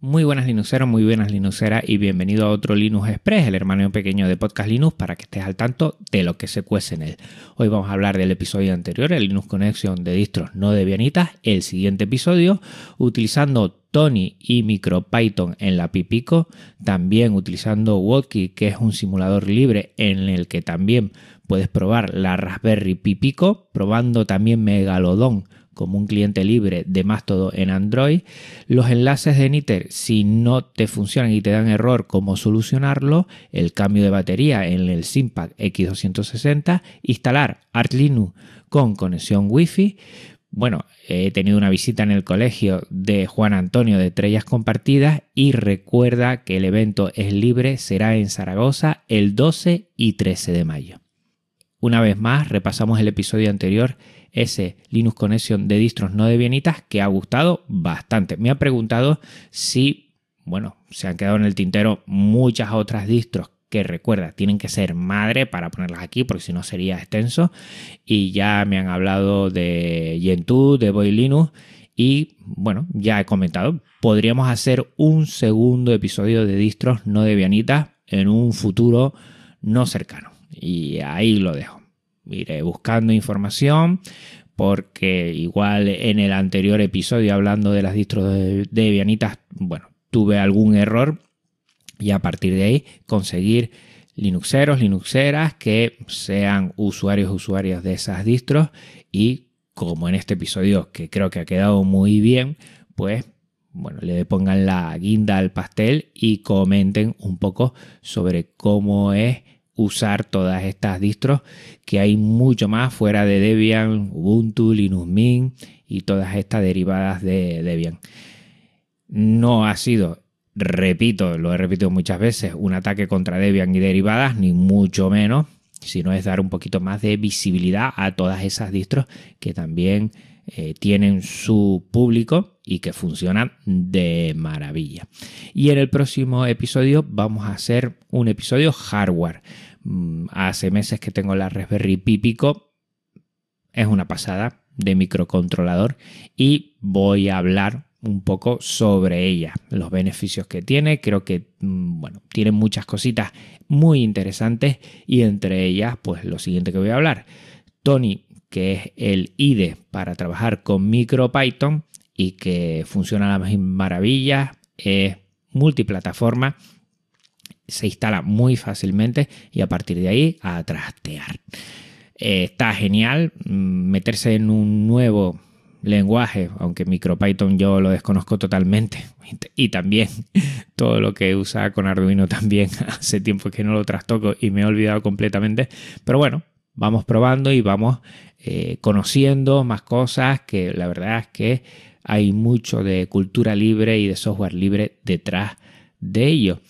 Muy buenas Linuxeros, muy buenas Linuxeras y bienvenido a otro Linux Express, el hermano pequeño de Podcast Linux, para que estés al tanto de lo que se cuece en él. Hoy vamos a hablar del episodio anterior, el Linux Connection de distros no debianitas, el siguiente episodio, utilizando Tony y MicroPython en la Pipico, también utilizando Wotkey, que es un simulador libre en el que también puedes probar la Raspberry Pipico, probando también Megalodon como un cliente libre de más todo en Android. Los enlaces de Niter, si no te funcionan y te dan error, cómo solucionarlo. El cambio de batería en el Simpac X260. Instalar Arch Linux con conexión Wi-Fi. Bueno, he tenido una visita en el colegio de Juan Antonio de Estrellas Compartidas y recuerda que el evento es libre, será en Zaragoza el 12 y 13 de mayo. Una vez más, repasamos el episodio anterior ese Linux Connection de distros no debianitas que ha gustado bastante. Me ha preguntado si, bueno, se han quedado en el tintero muchas otras distros que recuerda, tienen que ser madre para ponerlas aquí porque si no sería extenso. Y ya me han hablado de Gentoo, de Boy Linux y bueno, ya he comentado, podríamos hacer un segundo episodio de distros no debianitas en un futuro no cercano. Y ahí lo dejo. Iré buscando información porque igual en el anterior episodio hablando de las distros de Debianitas, bueno, tuve algún error y a partir de ahí conseguir Linuxeros, Linuxeras que sean usuarios, usuarias de esas distros y como en este episodio que creo que ha quedado muy bien, pues bueno, le pongan la guinda al pastel y comenten un poco sobre cómo es usar todas estas distros, que hay mucho más fuera de Debian, Ubuntu, Linux Mint y todas estas derivadas de Debian. No ha sido, repito, lo he repetido muchas veces, un ataque contra Debian y derivadas, ni mucho menos, sino es dar un poquito más de visibilidad a todas esas distros que también eh, tienen su público y que funcionan de maravilla. Y en el próximo episodio vamos a hacer un episodio hardware. Mm, hace meses que tengo la Raspberry Pi Pico. Es una pasada de microcontrolador y voy a hablar un poco sobre ella, los beneficios que tiene. Creo que, mm, bueno, tiene muchas cositas muy interesantes y entre ellas, pues lo siguiente que voy a hablar. Tony, que es el IDE para trabajar con MicroPython y que funciona a las maravillas, es multiplataforma se instala muy fácilmente y a partir de ahí a trastear. Eh, está genial mm, meterse en un nuevo lenguaje, aunque MicroPython yo lo desconozco totalmente. Y también todo lo que usa con Arduino también. Hace tiempo que no lo trastoco y me he olvidado completamente, pero bueno, vamos probando y vamos eh, conociendo más cosas que la verdad es que hay mucho de cultura libre y de software libre detrás de ello.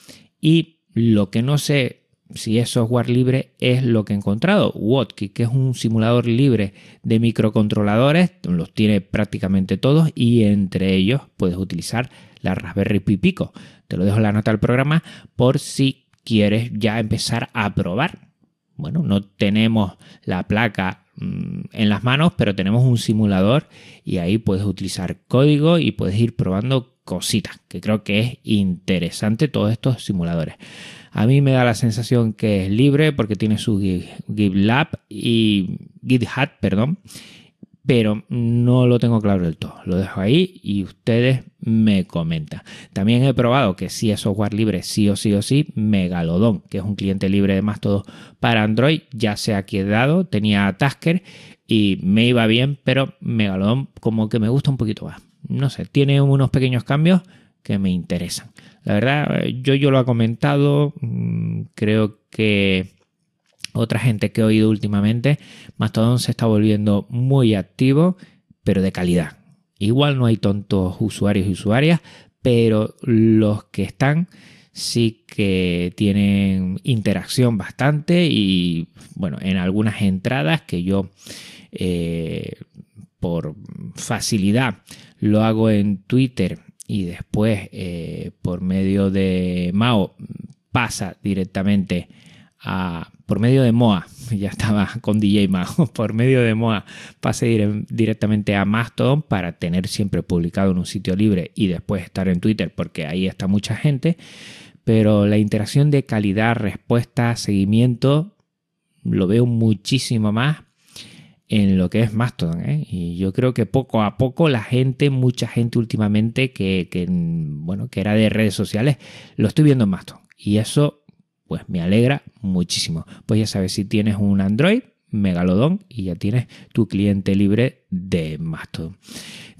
Y lo que no sé si es software libre es lo que he encontrado. Wotkey, que es un simulador libre de microcontroladores, los tiene prácticamente todos y entre ellos puedes utilizar la Raspberry Pi Pico. Te lo dejo en la nota del programa por si quieres ya empezar a probar. Bueno, no tenemos la placa mm, en las manos, pero tenemos un simulador y ahí puedes utilizar código y puedes ir probando cositas, que creo que es interesante todos estos simuladores. A mí me da la sensación que es libre porque tiene su GitLab y GitHub, perdón, pero no lo tengo claro del todo. Lo dejo ahí y ustedes me comentan. También he probado que si es software libre, sí o sí o sí, Megalodon, que es un cliente libre de más todo para Android, ya se ha quedado. Tenía Tasker y me iba bien, pero Megalodon como que me gusta un poquito más no sé, tiene unos pequeños cambios que me interesan. La verdad, yo, yo lo he comentado, mm, creo que otra gente que he oído últimamente, Mastodon se está volviendo muy activo, pero de calidad. Igual no hay tontos usuarios y usuarias, pero los que están sí que tienen interacción bastante y bueno, en algunas entradas que yo eh, por facilidad lo hago en Twitter y después eh, por medio de Mao pasa directamente por medio de MOA, ya estaba con DJ Mago, por medio de MOA pasé directamente a Mastodon para tener siempre publicado en un sitio libre y después estar en Twitter porque ahí está mucha gente. Pero la interacción de calidad, respuesta, seguimiento, lo veo muchísimo más en lo que es Mastodon. ¿eh? Y yo creo que poco a poco la gente, mucha gente últimamente que, bueno, que era de redes sociales, lo estoy viendo en Mastodon. Y eso pues me alegra muchísimo. Pues ya sabes, si tienes un Android, Megalodon y ya tienes tu cliente libre de Mastodon.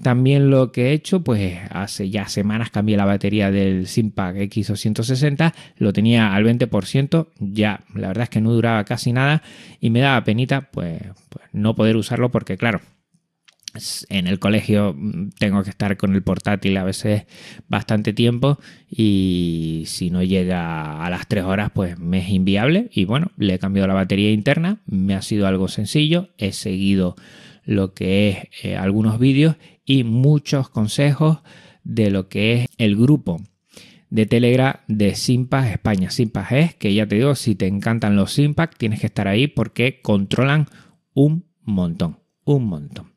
También lo que he hecho, pues hace ya semanas cambié la batería del Simpac X260, lo tenía al 20%, ya la verdad es que no duraba casi nada y me daba penita pues, pues no poder usarlo porque claro, en el colegio mm, tengo que estar con el portátil a veces bastante tiempo y si no llega a las 3 horas pues me es inviable y bueno, le he cambiado la batería interna, me ha sido algo sencillo, he seguido lo que es eh, algunos vídeos y muchos consejos de lo que es el grupo de Telegram de Simpas España. Simpas es que ya te digo, si te encantan los Simpas tienes que estar ahí porque controlan un montón, un montón.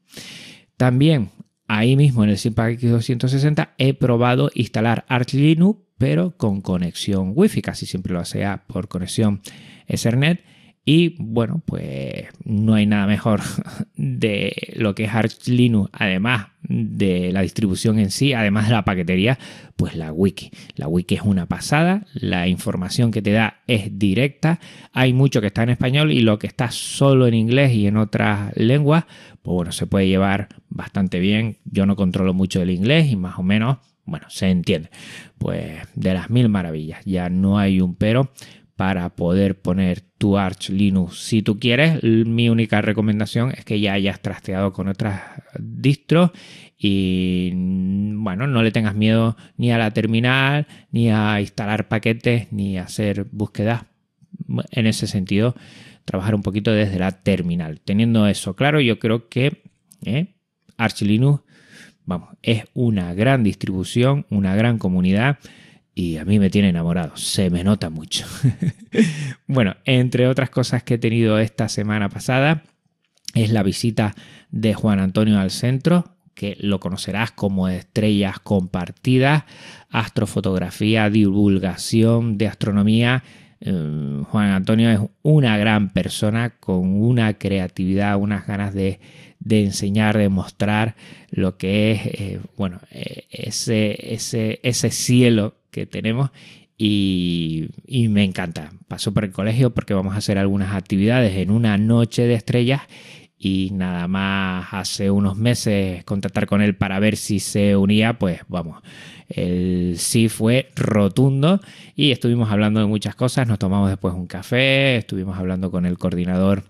También ahí mismo en el Simpac X260 he probado instalar Arch Linux, pero con conexión Wi-Fi, casi siempre lo hacía por conexión Ethernet. Y bueno, pues no hay nada mejor de lo que es Arch Linux, además de la distribución en sí, además de la paquetería, pues la wiki. La wiki es una pasada, la información que te da es directa, hay mucho que está en español y lo que está solo en inglés y en otras lenguas, pues bueno, se puede llevar bastante bien. Yo no controlo mucho el inglés y más o menos, bueno, se entiende. Pues de las mil maravillas, ya no hay un pero para poder poner tu Arch Linux. Si tú quieres, mi única recomendación es que ya hayas trasteado con otras distros y bueno, no le tengas miedo ni a la terminal, ni a instalar paquetes, ni a hacer búsquedas. En ese sentido, trabajar un poquito desde la terminal. Teniendo eso claro, yo creo que ¿eh? Arch Linux vamos, es una gran distribución, una gran comunidad y a mí me tiene enamorado, se me nota mucho. bueno, entre otras cosas que he tenido esta semana pasada es la visita de Juan Antonio al centro, que lo conocerás como estrellas compartidas, astrofotografía, divulgación de astronomía. Eh, Juan Antonio es una gran persona con una creatividad, unas ganas de, enseñar, de mostrar lo que es, eh, bueno, eh, ese, ese, ese cielo que tenemos y, me encanta. Paso por el colegio porque vamos a hacer algunas actividades en una noche de estrellas y nada más hace unos meses contactar con él para ver si se unía, pues vamos, el sí fue rotundo y estuvimos hablando de muchas cosas, nos tomamos después un café, estuvimos hablando con el coordinador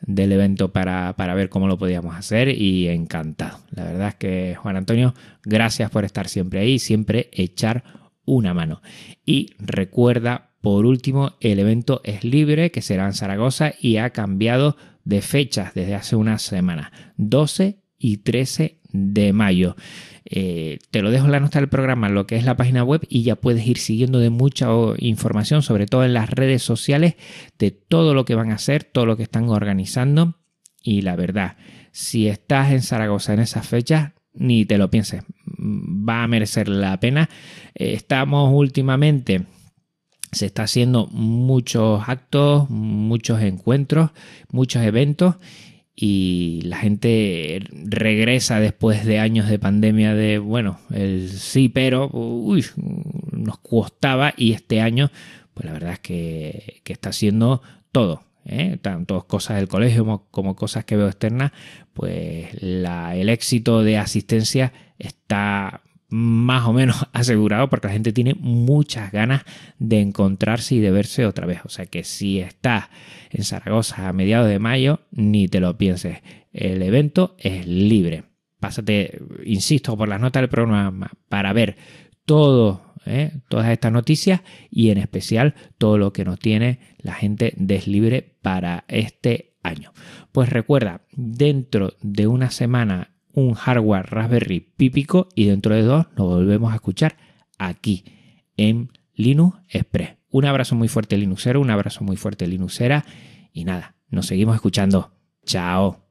del evento para, para, ver cómo lo podíamos hacer y encantado. La verdad es que Juan Antonio, gracias por estar siempre ahí, siempre echar una mano. Y recuerda, por último, el evento es libre, que será en Zaragoza y ha cambiado de fechas desde hace unas semanas, 12 y 13 de mayo. Eh, te lo dejo en la nota del programa, lo que es la página web, y ya puedes ir siguiendo de mucha información, sobre todo en las redes sociales, de todo lo que van a hacer, todo lo que están organizando. Y la verdad, si estás en Zaragoza en esas fechas, ni te lo pienses, va a merecer la pena. Eh, estamos últimamente, se está haciendo muchos actos, muchos encuentros, muchos eventos y la gente regresa después de años de pandemia de, bueno, el sí, pero nos costaba y este año, pues la verdad es que, que está haciendo todo, ¿eh? tanto cosas del colegio como, cosas que veo externas, pues el éxito de asistencia está más o menos asegurado porque la gente tiene muchas ganas de encontrarse y de verse otra vez. O sea que si estás en Zaragoza a mediados de mayo, ni te lo pienses. El evento es libre. Pásate, insisto, por las notas del programa para ver todo ¿eh? todas estas noticias y en especial todo lo que nos tiene la gente Deslibre para este año. Pues recuerda, dentro de una semana un hardware Raspberry pípico y dentro de dos nos volvemos a escuchar aquí en Linux Express. Un abrazo muy fuerte Linuxero, un abrazo muy fuerte Linuxera y nada, nos seguimos escuchando. Chao.